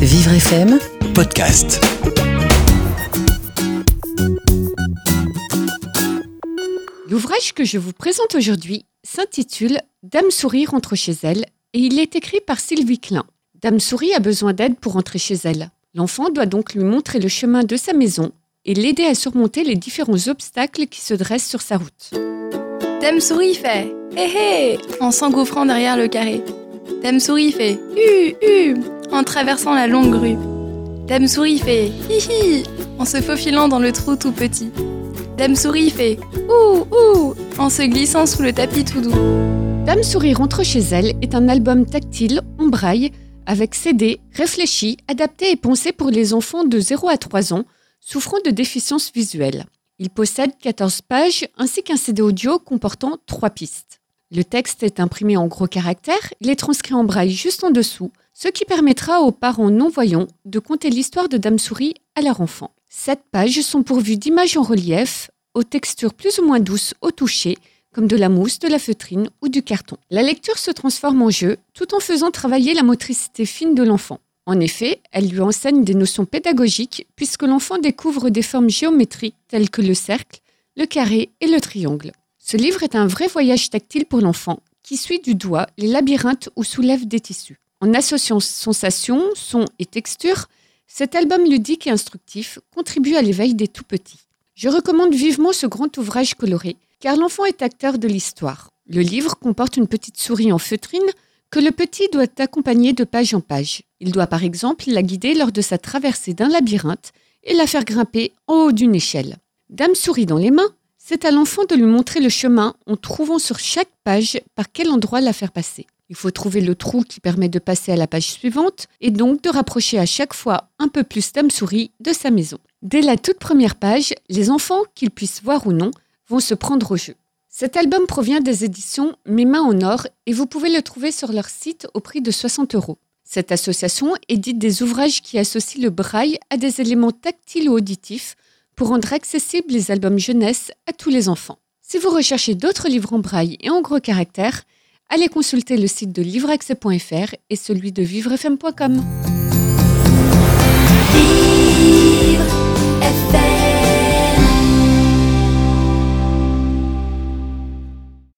Vivre FM, podcast. L'ouvrage que je vous présente aujourd'hui s'intitule Dame Souris rentre chez elle et il est écrit par Sylvie Klein. Dame Souris a besoin d'aide pour rentrer chez elle. L'enfant doit donc lui montrer le chemin de sa maison et l'aider à surmonter les différents obstacles qui se dressent sur sa route. Dame Souris fait Hé hé en s'engouffrant derrière le carré. Dame Souris fait Hu hu traversant la longue rue. Dame Souris fait Hi hi en se faufilant dans le trou tout petit. Dame Souris fait Ouh ouh en se glissant sous le tapis tout doux. Dame Souris rentre chez elle est un album tactile en braille avec CD réfléchi, adapté et pensé pour les enfants de 0 à 3 ans souffrant de déficience visuelle. Il possède 14 pages ainsi qu'un CD audio comportant 3 pistes. Le texte est imprimé en gros caractères, il est transcrit en braille juste en dessous, ce qui permettra aux parents non-voyants de conter l'histoire de Dame Souris à leur enfant. Cette pages sont pourvues d'images en relief, aux textures plus ou moins douces au toucher, comme de la mousse, de la feutrine ou du carton. La lecture se transforme en jeu tout en faisant travailler la motricité fine de l'enfant. En effet, elle lui enseigne des notions pédagogiques puisque l'enfant découvre des formes géométriques telles que le cercle, le carré et le triangle. Ce livre est un vrai voyage tactile pour l'enfant qui suit du doigt les labyrinthes où soulève des tissus. En associant sensations, sons et textures, cet album ludique et instructif contribue à l'éveil des tout-petits. Je recommande vivement ce grand ouvrage coloré, car l'enfant est acteur de l'histoire. Le livre comporte une petite souris en feutrine que le petit doit accompagner de page en page. Il doit par exemple la guider lors de sa traversée d'un labyrinthe et la faire grimper en haut d'une échelle. Dame souris dans les mains, c'est à l'enfant de lui montrer le chemin en trouvant sur chaque page par quel endroit la faire passer. Il faut trouver le trou qui permet de passer à la page suivante et donc de rapprocher à chaque fois un peu plus Dame Souris de sa maison. Dès la toute première page, les enfants, qu'ils puissent voir ou non, vont se prendre au jeu. Cet album provient des éditions Mes mains en or et vous pouvez le trouver sur leur site au prix de 60 euros. Cette association édite des ouvrages qui associent le braille à des éléments tactiles ou auditifs pour rendre accessibles les albums jeunesse à tous les enfants. Si vous recherchez d'autres livres en braille et en gros caractères, allez consulter le site de livreaccès.fr et celui de vivrefm.com. Vivre FM